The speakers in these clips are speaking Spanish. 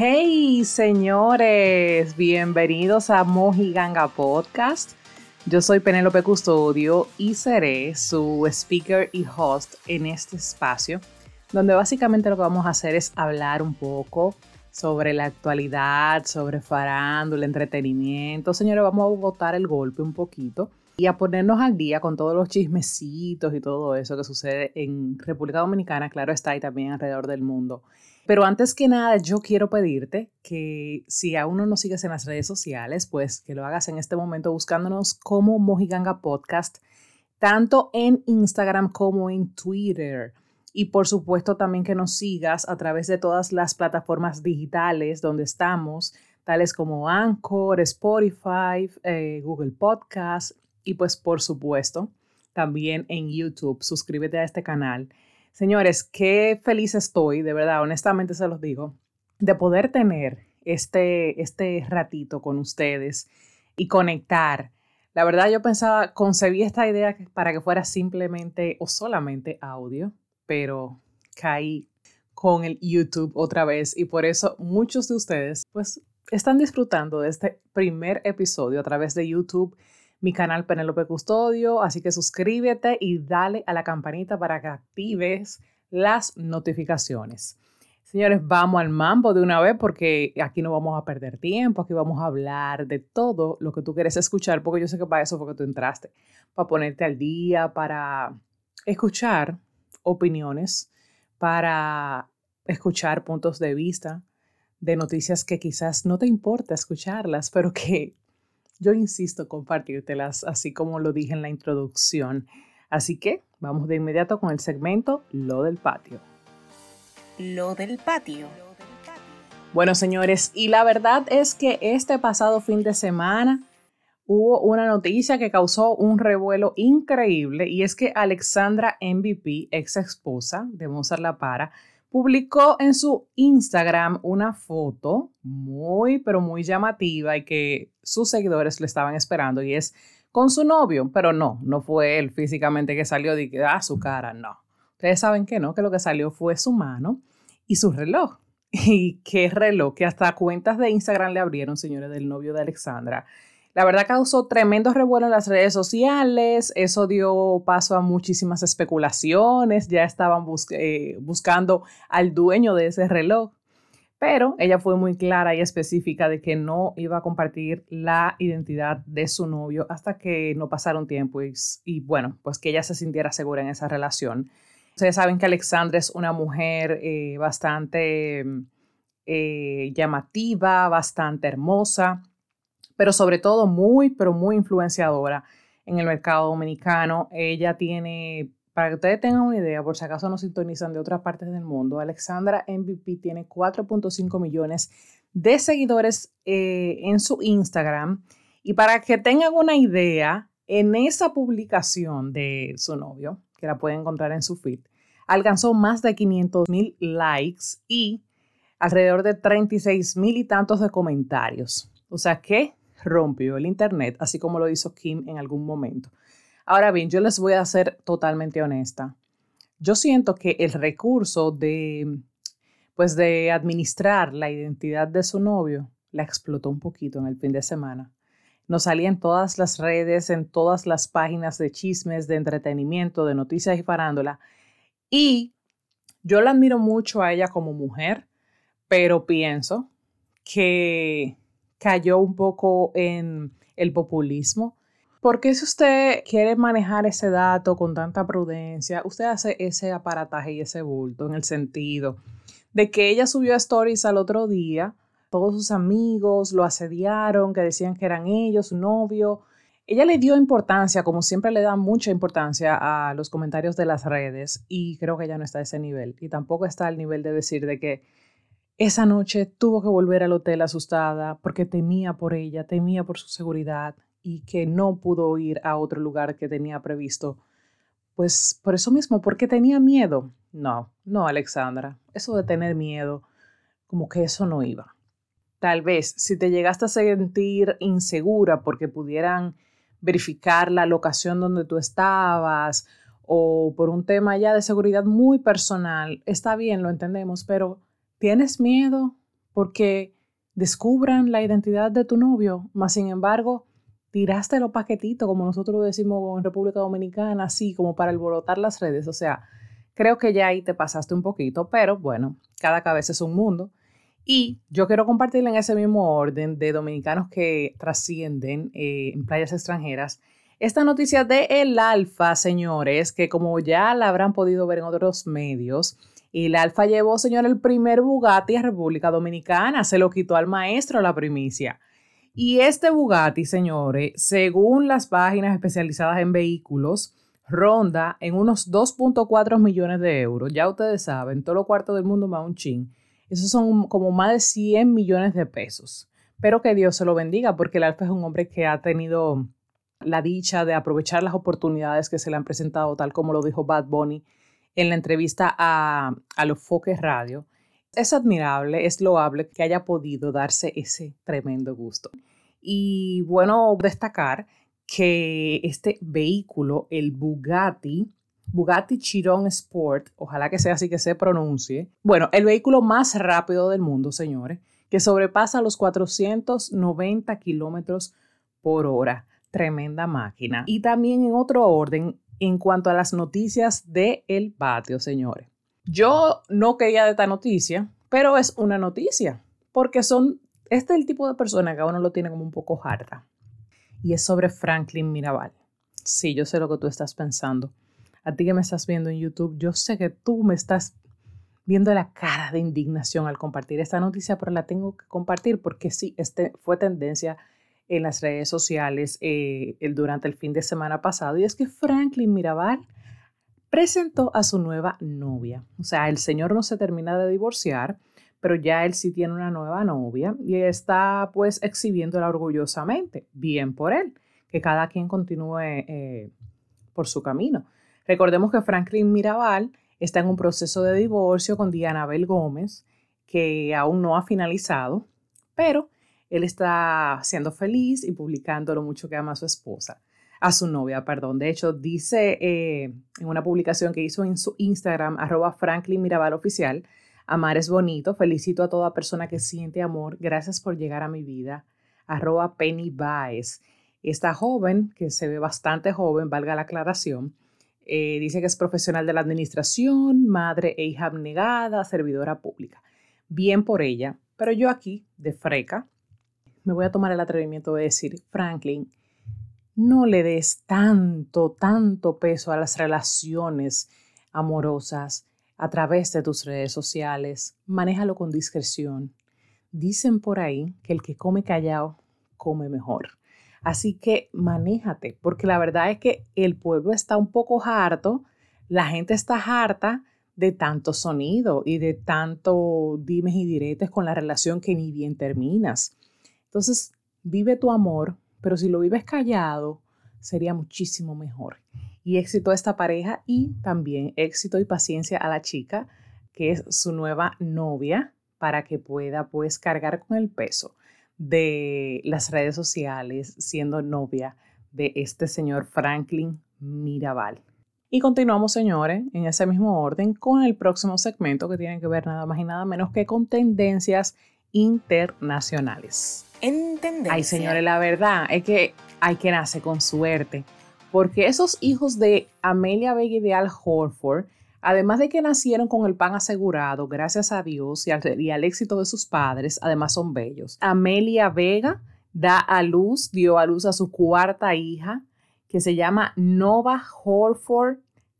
Hey señores, bienvenidos a Mojiganga Podcast. Yo soy Penélope Custodio y seré su speaker y host en este espacio, donde básicamente lo que vamos a hacer es hablar un poco sobre la actualidad, sobre farándula, entretenimiento. Señores, vamos a botar el golpe un poquito y a ponernos al día con todos los chismecitos y todo eso que sucede en República Dominicana, claro está, y también alrededor del mundo. Pero antes que nada, yo quiero pedirte que si aún no nos sigues en las redes sociales, pues que lo hagas en este momento buscándonos como Mojiganga Podcast, tanto en Instagram como en Twitter. Y por supuesto también que nos sigas a través de todas las plataformas digitales donde estamos, tales como Anchor, Spotify, eh, Google Podcast y pues por supuesto también en YouTube. Suscríbete a este canal. Señores, qué feliz estoy, de verdad, honestamente se los digo, de poder tener este, este ratito con ustedes y conectar. La verdad yo pensaba, concebí esta idea para que fuera simplemente o solamente audio, pero caí con el YouTube otra vez y por eso muchos de ustedes pues están disfrutando de este primer episodio a través de YouTube, mi canal Penelope Custodio, así que suscríbete y dale a la campanita para que actives las notificaciones. Señores, vamos al mambo de una vez porque aquí no vamos a perder tiempo, aquí vamos a hablar de todo lo que tú quieres escuchar, porque yo sé que para eso fue que tú entraste, para ponerte al día, para escuchar opiniones, para escuchar puntos de vista de noticias que quizás no te importa escucharlas, pero que yo insisto compartírtelas, así como lo dije en la introducción. Así que vamos de inmediato con el segmento Lo del patio. Lo del patio. Bueno, señores, y la verdad es que este pasado fin de semana hubo una noticia que causó un revuelo increíble y es que Alexandra MVP, ex esposa de Mozart La Para, publicó en su Instagram una foto muy, pero muy llamativa y que sus seguidores le estaban esperando y es con su novio, pero no, no fue él físicamente que salió de ah, su cara, no. Ustedes saben que no, que lo que salió fue su mano y su reloj. Y qué reloj, que hasta cuentas de Instagram le abrieron, señores, del novio de Alexandra. La verdad causó tremendo revuelo en las redes sociales, eso dio paso a muchísimas especulaciones, ya estaban eh, buscando al dueño de ese reloj, pero ella fue muy clara y específica de que no iba a compartir la identidad de su novio hasta que no pasara un tiempo y, bueno, pues que ella se sintiera segura en esa relación. Ustedes saben que Alexandra es una mujer eh, bastante eh, llamativa, bastante hermosa pero sobre todo muy, pero muy influenciadora en el mercado dominicano. Ella tiene, para que ustedes tengan una idea, por si acaso no sintonizan de otras partes del mundo, Alexandra MVP tiene 4.5 millones de seguidores eh, en su Instagram. Y para que tengan una idea, en esa publicación de su novio, que la pueden encontrar en su feed, alcanzó más de 500 mil likes y alrededor de 36 mil y tantos de comentarios. O sea que rompió el Internet, así como lo hizo Kim en algún momento. Ahora bien, yo les voy a ser totalmente honesta. Yo siento que el recurso de, pues de administrar la identidad de su novio la explotó un poquito en el fin de semana. Nos salía en todas las redes, en todas las páginas de chismes, de entretenimiento, de noticias y farándula. Y yo la admiro mucho a ella como mujer, pero pienso que cayó un poco en el populismo. Porque si usted quiere manejar ese dato con tanta prudencia, usted hace ese aparataje y ese bulto en el sentido de que ella subió stories al otro día, todos sus amigos lo asediaron, que decían que eran ellos, su novio. Ella le dio importancia, como siempre le da mucha importancia a los comentarios de las redes y creo que ella no está a ese nivel y tampoco está al nivel de decir de que esa noche tuvo que volver al hotel asustada porque temía por ella, temía por su seguridad y que no pudo ir a otro lugar que tenía previsto. Pues por eso mismo, porque tenía miedo. No, no, Alexandra, eso de tener miedo, como que eso no iba. Tal vez si te llegaste a sentir insegura porque pudieran verificar la locación donde tú estabas o por un tema ya de seguridad muy personal, está bien, lo entendemos, pero ¿Tienes miedo porque descubran la identidad de tu novio, más sin embargo, tiraste los paquetitos, como nosotros decimos en República Dominicana, así como para alborotar las redes. O sea, creo que ya ahí te pasaste un poquito, pero bueno, cada cabeza es un mundo. Y yo quiero compartir en ese mismo orden de dominicanos que trascienden eh, en playas extranjeras. Esta noticia de El Alfa, señores, que como ya la habrán podido ver en otros medios, el Alfa llevó, señor, el primer Bugatti a República Dominicana. Se lo quitó al maestro la primicia. Y este Bugatti, señores, según las páginas especializadas en vehículos, ronda en unos 2.4 millones de euros. Ya ustedes saben, todo lo cuarto del mundo más un chin. Esos son como más de 100 millones de pesos. Pero que Dios se lo bendiga, porque el Alfa es un hombre que ha tenido la dicha de aprovechar las oportunidades que se le han presentado, tal como lo dijo Bad Bunny en la entrevista a, a Los Foques Radio. Es admirable, es loable que haya podido darse ese tremendo gusto. Y bueno, destacar que este vehículo, el Bugatti, Bugatti Chiron Sport, ojalá que sea así que se pronuncie, bueno, el vehículo más rápido del mundo, señores, que sobrepasa los 490 kilómetros por hora. Tremenda máquina. Y también en otro orden, en cuanto a las noticias del el patio, señores. Yo no quería de esta noticia, pero es una noticia, porque son, este es el tipo de persona que a uno lo tiene como un poco harta. Y es sobre Franklin Mirabal. Sí, yo sé lo que tú estás pensando. A ti que me estás viendo en YouTube, yo sé que tú me estás viendo la cara de indignación al compartir esta noticia, pero la tengo que compartir porque sí, este fue tendencia en las redes sociales eh, durante el fin de semana pasado y es que Franklin Mirabal presentó a su nueva novia. O sea, el señor no se termina de divorciar, pero ya él sí tiene una nueva novia y está pues exhibiéndola orgullosamente. Bien por él, que cada quien continúe eh, por su camino. Recordemos que Franklin Mirabal está en un proceso de divorcio con Diana Bel Gómez, que aún no ha finalizado, pero él está siendo feliz y publicando lo mucho que ama a su esposa, a su novia, perdón. De hecho, dice eh, en una publicación que hizo en su Instagram, arroba Franklin Mirabal Oficial, amar es bonito, felicito a toda persona que siente amor, gracias por llegar a mi vida, arroba Penny Baez. Esta joven, que se ve bastante joven, valga la aclaración, eh, dice que es profesional de la administración, madre e hija abnegada, servidora pública. Bien por ella, pero yo aquí, de freca, me voy a tomar el atrevimiento de decir, Franklin, no le des tanto, tanto peso a las relaciones amorosas a través de tus redes sociales. Manéjalo con discreción. Dicen por ahí que el que come callado come mejor. Así que manéjate, porque la verdad es que el pueblo está un poco harto, la gente está harta de tanto sonido y de tanto dimes y diretes con la relación que ni bien terminas. Entonces, vive tu amor, pero si lo vives callado, sería muchísimo mejor. Y éxito a esta pareja y también éxito y paciencia a la chica, que es su nueva novia, para que pueda pues cargar con el peso de las redes sociales siendo novia de este señor Franklin Mirabal. Y continuamos, señores, en ese mismo orden con el próximo segmento que tiene que ver nada más y nada menos que con tendencias internacionales. En Ay, señores, la verdad es que hay que nacer con suerte, porque esos hijos de Amelia Vega y de Al Horford, además de que nacieron con el pan asegurado, gracias a Dios y al, y al éxito de sus padres, además son bellos. Amelia Vega da a luz, dio a luz a su cuarta hija, que se llama Nova Horford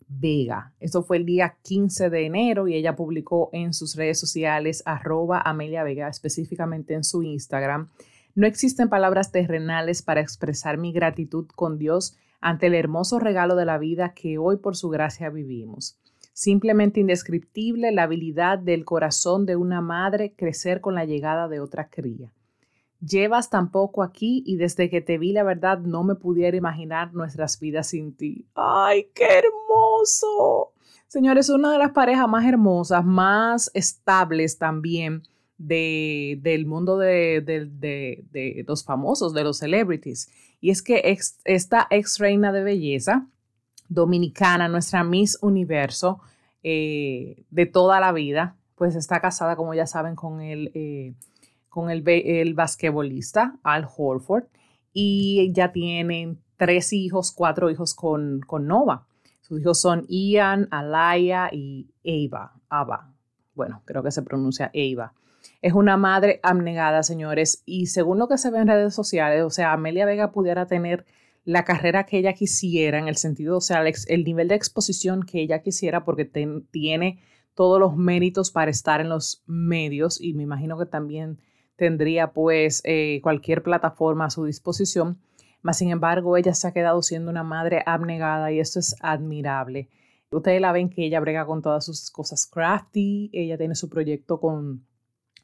Vega. Eso fue el día 15 de enero y ella publicó en sus redes sociales arroba Amelia Vega, específicamente en su Instagram. No existen palabras terrenales para expresar mi gratitud con Dios ante el hermoso regalo de la vida que hoy por su gracia vivimos. Simplemente indescriptible la habilidad del corazón de una madre crecer con la llegada de otra cría. Llevas tan poco aquí y desde que te vi la verdad no me pudiera imaginar nuestras vidas sin ti. ¡Ay, qué hermoso! Señores, una de las parejas más hermosas, más estables también de, del mundo de, de, los famosos, de los celebrities. Y es que esta ex reina de belleza dominicana, nuestra Miss Universo eh, de toda la vida, pues está casada, como ya saben, con el... Eh, con el, el basquetbolista Al Horford y ya tienen tres hijos, cuatro hijos con, con Nova. Sus hijos son Ian, Alaya y Eva. Ava. Bueno, creo que se pronuncia Eva. Es una madre abnegada, señores, y según lo que se ve en redes sociales, o sea, Amelia Vega pudiera tener la carrera que ella quisiera, en el sentido, o sea, el, nivel de exposición que ella quisiera, porque tiene todos los méritos para estar en los medios y me imagino que también tendría pues eh, cualquier plataforma a su disposición. Mas, sin embargo, ella se ha quedado siendo una madre abnegada y esto es admirable. Ustedes la ven que ella brega con todas sus cosas crafty, ella tiene su proyecto con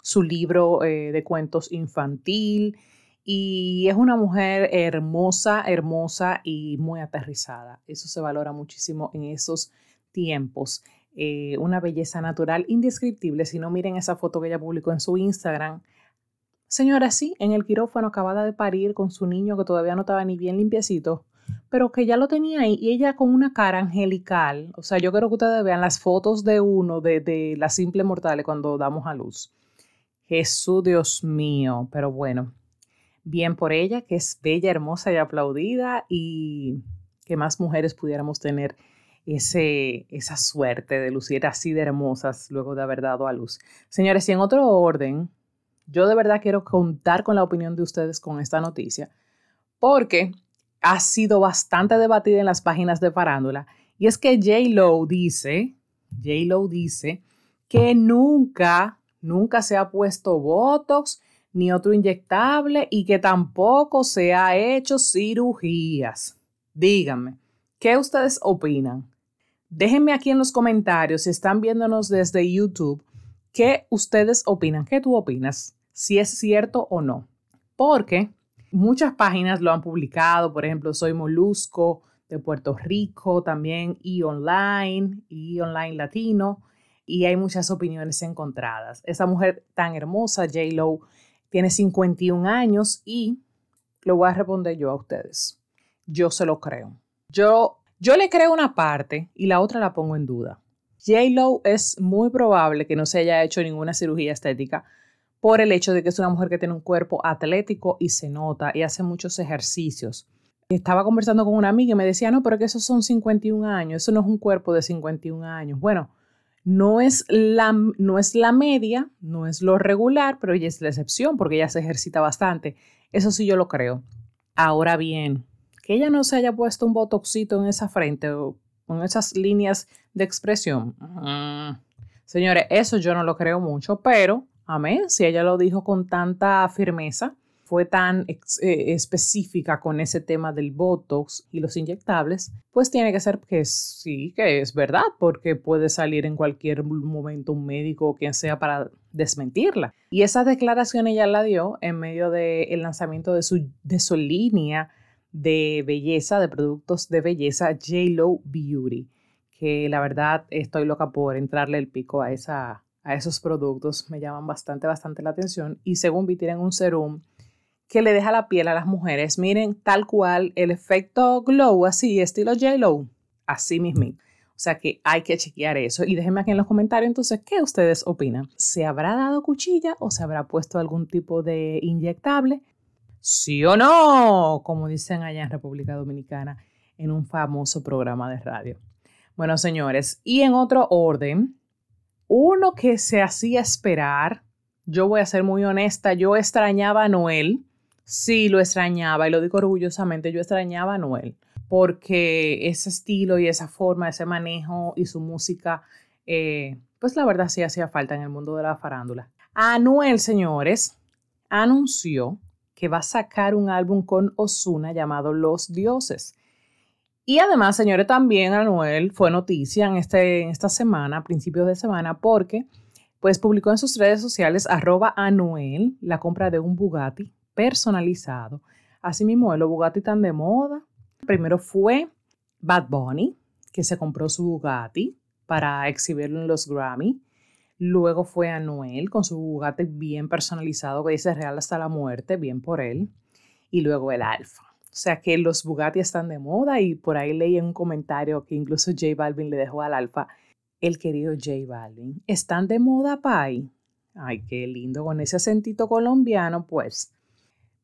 su libro eh, de cuentos infantil y es una mujer hermosa, hermosa y muy aterrizada. Eso se valora muchísimo en esos tiempos. Eh, una belleza natural indescriptible. Si no, miren esa foto que ella publicó en su Instagram. Señora, sí, en el quirófano acabada de parir con su niño que todavía no estaba ni bien limpiecito, pero que ya lo tenía ahí y ella con una cara angelical. O sea, yo quiero que ustedes vean las fotos de uno de, de la simple mortales cuando damos a luz. Jesús, Dios mío, pero bueno, bien por ella, que es bella, hermosa y aplaudida y que más mujeres pudiéramos tener ese, esa suerte de lucir así de hermosas luego de haber dado a luz. Señores, y en otro orden, yo de verdad quiero contar con la opinión de ustedes con esta noticia, porque ha sido bastante debatida en las páginas de farándula, y es que J. Lo dice, J. Lo dice que nunca nunca se ha puesto Botox ni otro inyectable y que tampoco se ha hecho cirugías. Díganme, ¿qué ustedes opinan? Déjenme aquí en los comentarios si están viéndonos desde YouTube, ¿qué ustedes opinan? ¿Qué tú opinas? Si es cierto o no. Porque muchas páginas lo han publicado, por ejemplo, Soy Molusco de Puerto Rico, también y Online, y Online Latino, y hay muchas opiniones encontradas. Esa mujer tan hermosa, J. Lo, tiene 51 años y lo voy a responder yo a ustedes. Yo se lo creo. Yo, yo le creo una parte y la otra la pongo en duda. J. Lo es muy probable que no se haya hecho ninguna cirugía estética por el hecho de que es una mujer que tiene un cuerpo atlético y se nota y hace muchos ejercicios. Estaba conversando con una amiga y me decía, no, pero que esos son 51 años, eso no es un cuerpo de 51 años. Bueno, no es, la, no es la media, no es lo regular, pero ella es la excepción porque ella se ejercita bastante. Eso sí yo lo creo. Ahora bien, que ella no se haya puesto un botoxito en esa frente con esas líneas de expresión. Mm. Señores, eso yo no lo creo mucho, pero amén, si ella lo dijo con tanta firmeza, fue tan eh, específica con ese tema del Botox y los inyectables, pues tiene que ser que sí, que es verdad, porque puede salir en cualquier momento un médico o quien sea para desmentirla. Y esa declaración ella la dio en medio del lanzamiento de su, de su línea de belleza, de productos de belleza, J-Lo Beauty, que la verdad estoy loca por entrarle el pico a, esa, a esos productos, me llaman bastante, bastante la atención. Y según vi, tienen un serum que le deja la piel a las mujeres. Miren, tal cual, el efecto glow, así, estilo J-Lo, así mismo. O sea que hay que chequear eso. Y déjenme aquí en los comentarios entonces qué ustedes opinan. ¿Se habrá dado cuchilla o se habrá puesto algún tipo de inyectable? ¿Sí o no? Como dicen allá en República Dominicana en un famoso programa de radio. Bueno, señores, y en otro orden, uno que se hacía esperar, yo voy a ser muy honesta, yo extrañaba a Noel Sí, lo extrañaba y lo digo orgullosamente, yo extrañaba a Noel porque ese estilo y esa forma, ese manejo y su música, eh, pues la verdad sí hacía falta en el mundo de la farándula. Anuel, señores, anunció que va a sacar un álbum con Osuna llamado Los Dioses. Y además, señores, también Anuel fue noticia en, este, en esta semana, a principios de semana, porque pues publicó en sus redes sociales arroba Anuel la compra de un Bugatti personalizado. Asimismo, los Bugatti están de moda. Primero fue Bad Bunny, que se compró su Bugatti para exhibirlo en los Grammy. Luego fue Anuel con su Bugatti bien personalizado que dice Real hasta la muerte, bien por él. Y luego el Alfa. O sea que los Bugatti están de moda y por ahí leí en un comentario que incluso J Balvin le dejó al Alfa, el querido J Balvin. ¿Están de moda, Pai? Ay, qué lindo, con ese acentito colombiano, pues.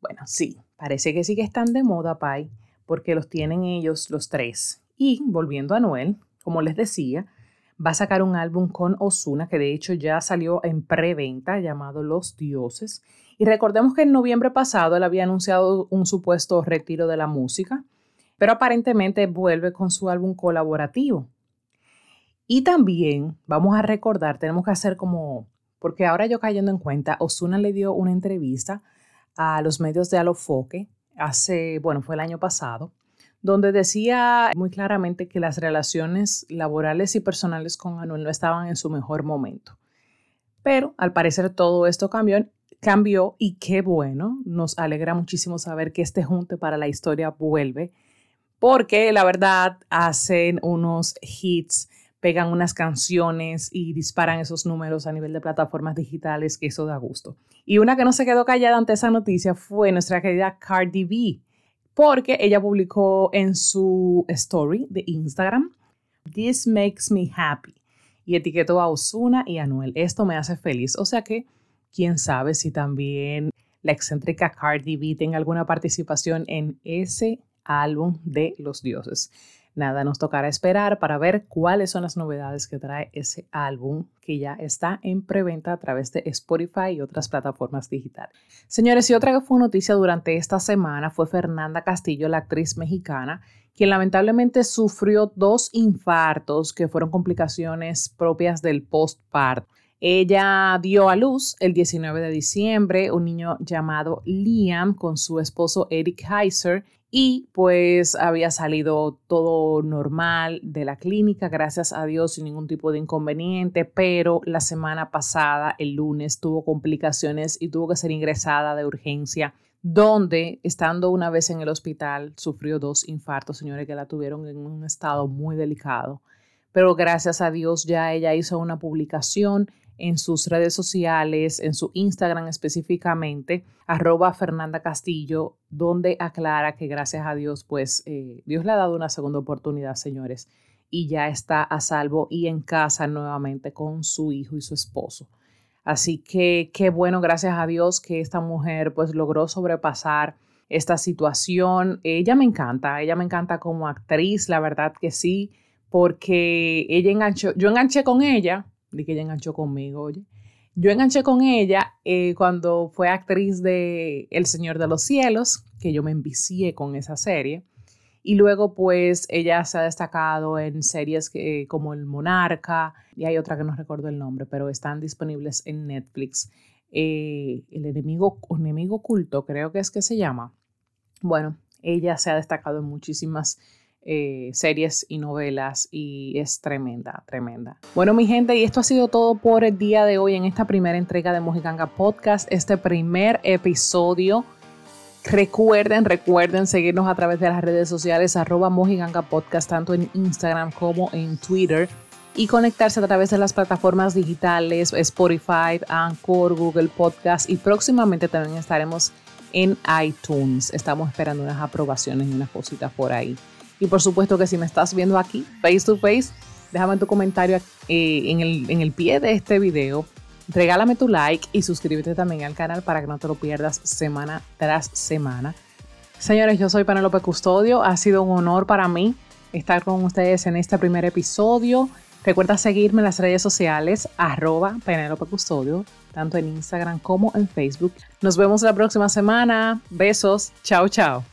Bueno, sí, parece que sí que están de moda, Pai, porque los tienen ellos los tres. Y volviendo a Noel, como les decía, va a sacar un álbum con Osuna, que de hecho ya salió en preventa, llamado Los Dioses. Y recordemos que en noviembre pasado él había anunciado un supuesto retiro de la música, pero aparentemente vuelve con su álbum colaborativo. Y también vamos a recordar, tenemos que hacer como, porque ahora yo cayendo en cuenta, Osuna le dio una entrevista a los medios de Alofoque hace, bueno, fue el año pasado, donde decía muy claramente que las relaciones laborales y personales con Anuel no estaban en su mejor momento. Pero al parecer todo esto cambió, cambió y qué bueno, nos alegra muchísimo saber que este junte para la historia vuelve, porque la verdad hacen unos hits, pegan unas canciones y disparan esos números a nivel de plataformas digitales, que eso da gusto. Y una que no se quedó callada ante esa noticia fue nuestra querida Cardi B porque ella publicó en su story de Instagram, This makes me happy, y etiquetó a Osuna y a Noel. Esto me hace feliz. O sea que, quién sabe si también la excéntrica Cardi B tenga alguna participación en ese álbum de los dioses. Nada, nos tocará esperar para ver cuáles son las novedades que trae ese álbum que ya está en preventa a través de Spotify y otras plataformas digitales. Señores, y otra que fue noticia durante esta semana fue Fernanda Castillo, la actriz mexicana, quien lamentablemente sufrió dos infartos que fueron complicaciones propias del postparto. Ella dio a luz el 19 de diciembre un niño llamado Liam con su esposo Eric Heiser y pues había salido todo normal de la clínica, gracias a Dios, sin ningún tipo de inconveniente, pero la semana pasada, el lunes, tuvo complicaciones y tuvo que ser ingresada de urgencia, donde, estando una vez en el hospital, sufrió dos infartos, señores, que la tuvieron en un estado muy delicado. Pero gracias a Dios ya ella hizo una publicación en sus redes sociales, en su Instagram específicamente, arroba Fernanda Castillo, donde aclara que gracias a Dios, pues eh, Dios le ha dado una segunda oportunidad, señores, y ya está a salvo y en casa nuevamente con su hijo y su esposo. Así que qué bueno, gracias a Dios, que esta mujer pues logró sobrepasar esta situación. Ella me encanta, ella me encanta como actriz, la verdad que sí, porque ella enganchó, yo enganché con ella de que ella enganchó conmigo, oye. Yo enganché con ella eh, cuando fue actriz de El Señor de los Cielos, que yo me envicié con esa serie. Y luego, pues, ella se ha destacado en series que, como El Monarca, y hay otra que no recuerdo el nombre, pero están disponibles en Netflix. Eh, el enemigo, enemigo oculto, creo que es que se llama. Bueno, ella se ha destacado en muchísimas eh, series y novelas y es tremenda, tremenda. Bueno, mi gente, y esto ha sido todo por el día de hoy en esta primera entrega de Mojiganga Podcast, este primer episodio. Recuerden, recuerden seguirnos a través de las redes sociales arroba Mojiganga Podcast, tanto en Instagram como en Twitter y conectarse a través de las plataformas digitales Spotify, Anchor, Google Podcast y próximamente también estaremos en iTunes. Estamos esperando unas aprobaciones y unas cositas por ahí. Y por supuesto que si me estás viendo aquí, face to face, déjame tu comentario eh, en, el, en el pie de este video. Regálame tu like y suscríbete también al canal para que no te lo pierdas semana tras semana. Señores, yo soy Penelope Custodio. Ha sido un honor para mí estar con ustedes en este primer episodio. Recuerda seguirme en las redes sociales, arroba Penelope Custodio, tanto en Instagram como en Facebook. Nos vemos la próxima semana. Besos. Chao, chao.